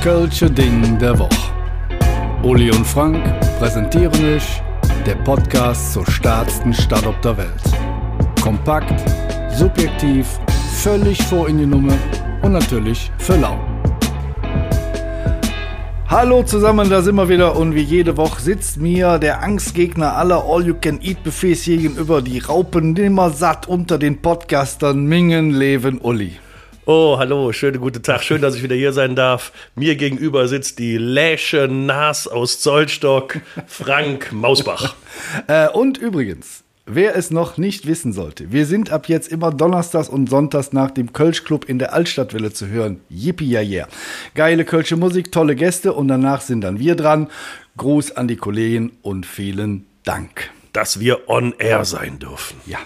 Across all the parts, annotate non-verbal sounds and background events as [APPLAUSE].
Kölsche Ding der Woche. Uli und Frank präsentieren euch der Podcast zur stärksten Stadt auf der Welt. Kompakt, subjektiv, völlig vor in die Nummer und natürlich für lau. Hallo zusammen, da sind wir wieder und wie jede Woche sitzt mir der Angstgegner aller All-You-Can-Eat-Buffets gegenüber, die Raupen nimmer satt unter den Podcastern Mingen, Leven, Uli. Oh, hallo, schönen guten Tag. Schön, dass ich wieder hier sein darf. Mir gegenüber sitzt die Läsche Nas aus Zollstock, Frank Mausbach. [LAUGHS] äh, und übrigens, Wer es noch nicht wissen sollte, wir sind ab jetzt immer donnerstags und sonntags nach dem Kölsch-Club in der Altstadtwelle zu hören. Yippie ja yeah. Geile Kölsche Musik, tolle Gäste und danach sind dann wir dran. Gruß an die Kollegen und vielen Dank. Dass wir on air sein dürfen. Ja.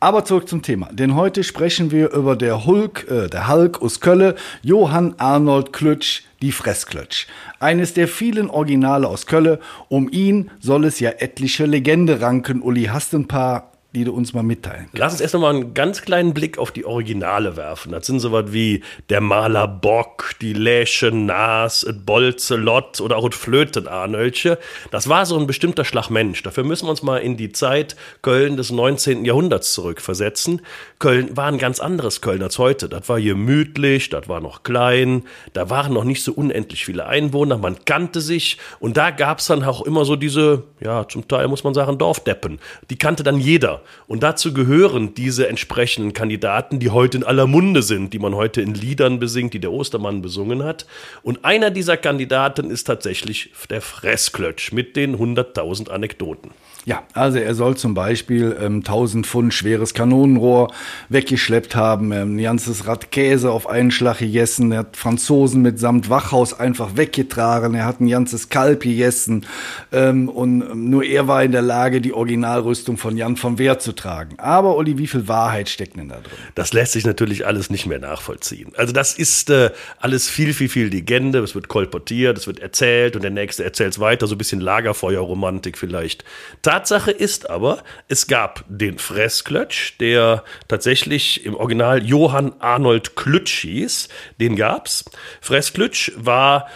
Aber zurück zum Thema, denn heute sprechen wir über der Hulk, äh, der Hulk aus Kölle, Johann Arnold Klötsch, die Fressklötsch. Eines der vielen Originale aus Kölle. Um ihn soll es ja etliche Legende ranken. Uli, hast ein paar die du uns mal mitteilen Lass uns erst noch mal einen ganz kleinen Blick auf die Originale werfen. Das sind sowas wie der Maler Bock, die Läsche Nas, et Bolze Lott oder auch et Flöten Arnölche. Das war so ein bestimmter Schlag Mensch. Dafür müssen wir uns mal in die Zeit Köln des 19. Jahrhunderts zurückversetzen. Köln war ein ganz anderes Köln als heute. Das war gemütlich, das war noch klein, da waren noch nicht so unendlich viele Einwohner, man kannte sich und da gab es dann auch immer so diese, ja, zum Teil muss man sagen, Dorfdeppen. Die kannte dann jeder. Und dazu gehören diese entsprechenden Kandidaten, die heute in aller Munde sind, die man heute in Liedern besingt, die der Ostermann besungen hat. Und einer dieser Kandidaten ist tatsächlich der Fressklötsch mit den 100.000 Anekdoten. Ja, also er soll zum Beispiel ähm, 1000 Pfund schweres Kanonenrohr weggeschleppt haben, ähm, ein ganzes Rad Käse auf einen Schlag gegessen, er hat Franzosen mitsamt Wachhaus einfach weggetragen, er hat ein ganzes Kalb gegessen ähm, und ähm, nur er war in der Lage, die Originalrüstung von Jan von Wehr zu tragen. Aber Olli, wie viel Wahrheit steckt denn da drin? Das lässt sich natürlich alles nicht mehr nachvollziehen. Also das ist äh, alles viel, viel, viel Legende, es wird kolportiert, es wird erzählt und der Nächste erzählt es weiter, so ein bisschen Lagerfeuerromantik vielleicht. Tatsache ist aber, es gab den Fressklötsch, der tatsächlich im Original Johann Arnold Klütsch hieß. Den gab's. Fressklötsch war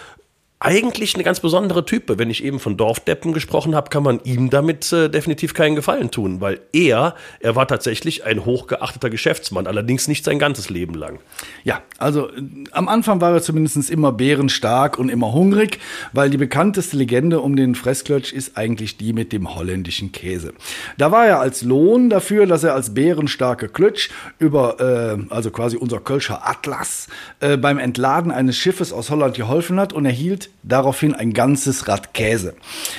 eigentlich eine ganz besondere Type. Wenn ich eben von Dorfdeppen gesprochen habe, kann man ihm damit äh, definitiv keinen Gefallen tun, weil er, er war tatsächlich ein hochgeachteter Geschäftsmann, allerdings nicht sein ganzes Leben lang. Ja, also äh, am Anfang war er zumindest immer bärenstark und immer hungrig, weil die bekannteste Legende um den Fressklötsch ist eigentlich die mit dem holländischen Käse. Da war er als Lohn dafür, dass er als bärenstarke Klötsch über, äh, also quasi unser Kölscher Atlas, äh, beim Entladen eines Schiffes aus Holland geholfen hat und erhielt daraufhin ein ganzes Rad Käse.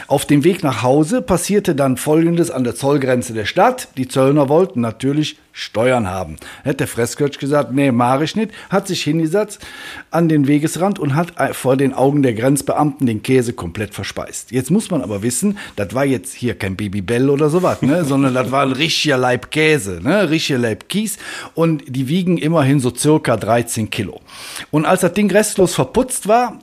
Auf dem Weg nach Hause passierte dann Folgendes an der Zollgrenze der Stadt. Die Zöllner wollten natürlich Steuern haben. Hätte der Fresskötsch gesagt, nee, mach ich nicht, hat sich hingesetzt an den Wegesrand und hat vor den Augen der Grenzbeamten den Käse komplett verspeist. Jetzt muss man aber wissen, das war jetzt hier kein Babybell oder sowas, ne, [LAUGHS] sondern das war ein richtiger Leib Käse, ne, richtiger Leib Kies und die wiegen immerhin so circa 13 Kilo. Und als das Ding restlos verputzt war,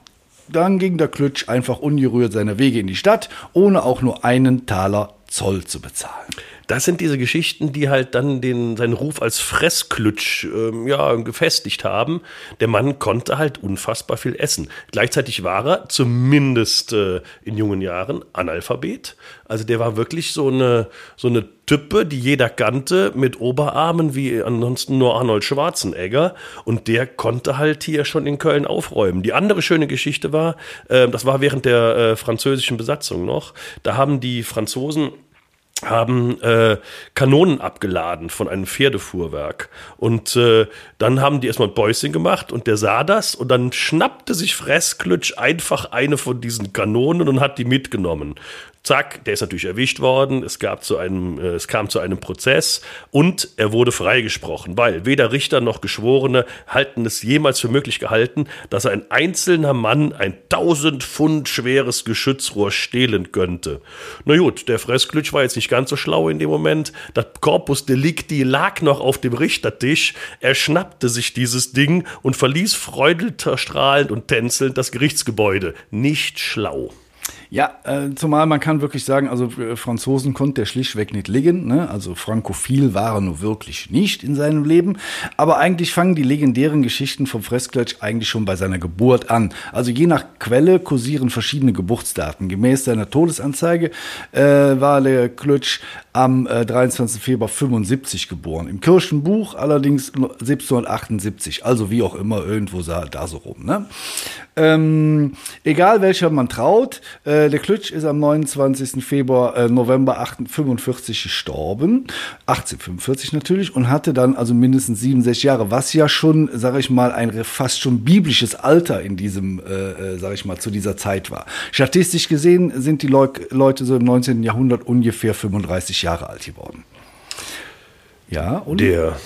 dann ging der Klütsch einfach ungerührt seine Wege in die Stadt, ohne auch nur einen Taler Zoll zu bezahlen. Das sind diese Geschichten, die halt dann den, seinen Ruf als Fressklütsch ähm, ja, gefestigt haben. Der Mann konnte halt unfassbar viel essen. Gleichzeitig war er, zumindest äh, in jungen Jahren, Analphabet. Also der war wirklich so eine, so eine Type, die jeder kannte, mit Oberarmen wie ansonsten nur Arnold Schwarzenegger. Und der konnte halt hier schon in Köln aufräumen. Die andere schöne Geschichte war, äh, das war während der äh, französischen Besatzung noch, da haben die Franzosen haben äh, Kanonen abgeladen von einem Pferdefuhrwerk. Und äh, dann haben die erstmal ein Päuschen gemacht und der sah das und dann schnappte sich Fressklütsch einfach eine von diesen Kanonen und hat die mitgenommen. Zack, der ist natürlich erwischt worden. Es gab zu einem, äh, es kam zu einem Prozess und er wurde freigesprochen, weil weder Richter noch Geschworene halten es jemals für möglich gehalten, dass ein einzelner Mann ein 1000 Pfund schweres Geschützrohr stehlen könnte. Na gut, der Fressklitsch war jetzt nicht ganz so schlau in dem Moment. Das Corpus Delicti lag noch auf dem Richtertisch. Er schnappte sich dieses Ding und verließ freudelter strahlend und tänzelnd das Gerichtsgebäude. Nicht schlau. Ja, äh, zumal man kann wirklich sagen, also äh, Franzosen konnte er schlichtweg nicht liegen. Ne? Also frankophil war er nur wirklich nicht in seinem Leben. Aber eigentlich fangen die legendären Geschichten vom Freskletsch eigentlich schon bei seiner Geburt an. Also je nach Quelle kursieren verschiedene Geburtsdaten. Gemäß seiner Todesanzeige äh, war der Klötsch am äh, 23. Februar 75 geboren. Im Kirchenbuch allerdings 1778. Also wie auch immer, irgendwo sah da so rum. Ne? Ähm, egal welcher man traut, äh, der Klütsch ist am 29. Februar, äh, November 1845 gestorben. 1845 natürlich und hatte dann also mindestens 67 Jahre, was ja schon, sage ich mal, ein fast schon biblisches Alter in diesem, äh, äh, sage ich mal, zu dieser Zeit war. Statistisch gesehen sind die Leu Leute so im 19. Jahrhundert ungefähr 35 Jahre alt geworden. Ja, und? Der,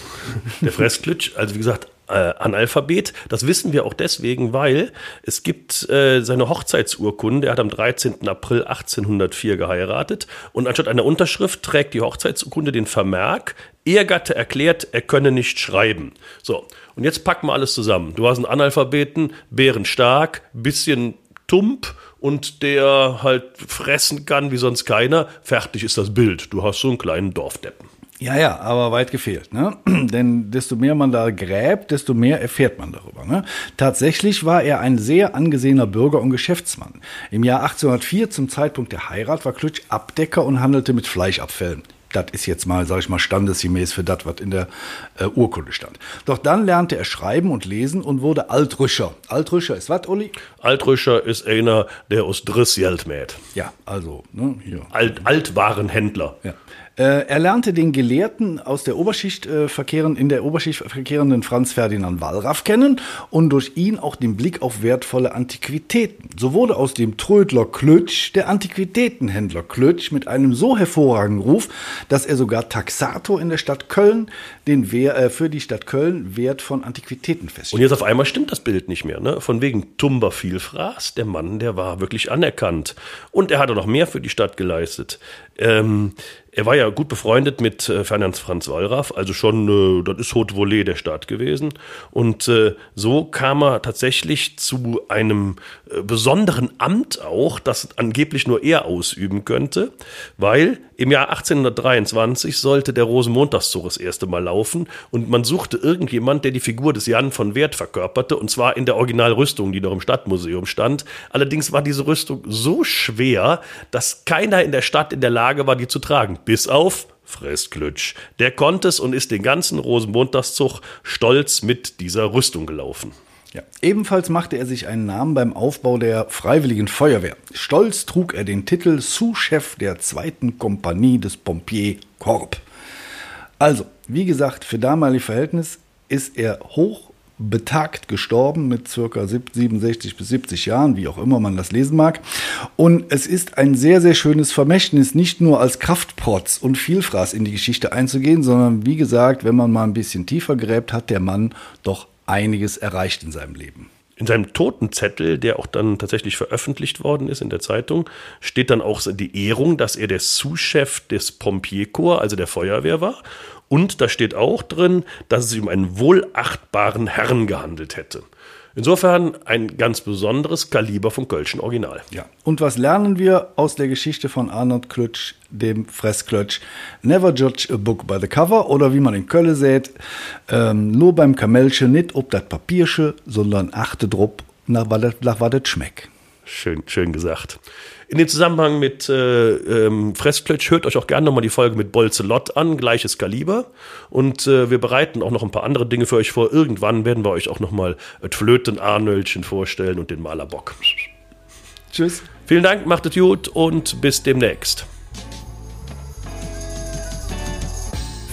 der Fressklitsch, also wie gesagt, äh, Analphabet. Das wissen wir auch deswegen, weil es gibt äh, seine Hochzeitsurkunde. Er hat am 13. April 1804 geheiratet und anstatt einer Unterschrift trägt die Hochzeitsurkunde den Vermerk, Ehegatte erklärt, er könne nicht schreiben. So, und jetzt packen wir alles zusammen. Du hast einen Analphabeten, bärenstark, bisschen tump und der halt fressen kann wie sonst keiner. Fertig ist das Bild. Du hast so einen kleinen Dorfdeppen. Ja, ja, aber weit gefehlt. Ne? [CLEARS THROAT] Denn desto mehr man da gräbt, desto mehr erfährt man darüber. Ne? Tatsächlich war er ein sehr angesehener Bürger und Geschäftsmann. Im Jahr 1804, zum Zeitpunkt der Heirat, war Klütsch Abdecker und handelte mit Fleischabfällen. Das ist jetzt mal, sag ich mal, standesgemäß für das, was in der äh, Urkunde stand. Doch dann lernte er schreiben und lesen und wurde Altrüscher. Altrüscher ist was, Uli? Altrüscher ist einer, der aus Driss Geld mäht. Ja, also, ne, hier. Alt, Altwarenhändler. Ja. Äh, er lernte den Gelehrten aus der Oberschicht äh, verkehren, in der Oberschicht verkehrenden Franz Ferdinand Wallraff kennen und durch ihn auch den Blick auf wertvolle Antiquitäten. So wurde aus dem Trödler Klötsch der Antiquitätenhändler Klötsch mit einem so hervorragenden Ruf, dass er sogar Taxator in der Stadt Köln den Wehr, äh, für die Stadt Köln Wert von Antiquitäten feststellt. Und jetzt auf einmal stimmt das Bild nicht mehr. Ne? Von wegen Tumber Vielfraß, der Mann, der war wirklich anerkannt. Und er hatte noch mehr für die Stadt geleistet. Ähm, er war ja gut befreundet mit äh, Ferdinand Franz Wallraff, also schon, äh, das ist Haute Volée der Staat gewesen. Und äh, so kam er tatsächlich zu einem äh, besonderen Amt auch, das angeblich nur er ausüben könnte, weil im Jahr 1823 sollte der Rosenmontagszug das erste Mal laufen und man suchte irgendjemand, der die Figur des Jan von Wert verkörperte, und zwar in der Originalrüstung, die noch im Stadtmuseum stand. Allerdings war diese Rüstung so schwer, dass keiner in der Stadt in der Lage war, die zu tragen bis auf Fressklütsch. Der konnte es und ist den ganzen Rosenmontagszug stolz mit dieser Rüstung gelaufen. Ja. Ebenfalls machte er sich einen Namen beim Aufbau der Freiwilligen Feuerwehr. Stolz trug er den Titel Sous-Chef der zweiten Kompanie des Pompier Corps. Also, wie gesagt, für damalige Verhältnis ist er hoch betagt gestorben mit circa 67 bis 70 Jahren, wie auch immer man das lesen mag. Und es ist ein sehr, sehr schönes Vermächtnis, nicht nur als Kraftprotz und Vielfraß in die Geschichte einzugehen, sondern wie gesagt, wenn man mal ein bisschen tiefer gräbt, hat der Mann doch einiges erreicht in seinem Leben. In seinem Totenzettel, der auch dann tatsächlich veröffentlicht worden ist in der Zeitung, steht dann auch die Ehrung, dass er der Sous-Chef des Pompierkorps, also der Feuerwehr war. Und da steht auch drin, dass es sich um einen wohlachtbaren Herrn gehandelt hätte. Insofern ein ganz besonderes Kaliber vom Kölschen Original. Ja. Und was lernen wir aus der Geschichte von Arnold Klötsch, dem Fressklötsch? Never judge a book by the cover oder wie man in Köln sät, ähm, nur beim Kamelsche nicht ob das Papiersche, sondern achte drup nach was das schmeckt. Schön, schön gesagt. In dem Zusammenhang mit äh, ähm, Fressklötsch hört euch auch gerne nochmal die Folge mit Bolzelot an, gleiches Kaliber. Und äh, wir bereiten auch noch ein paar andere Dinge für euch vor. Irgendwann werden wir euch auch nochmal das Flöten-Arnöldchen vorstellen und den Malerbock. Tschüss. Vielen Dank, macht es gut und bis demnächst.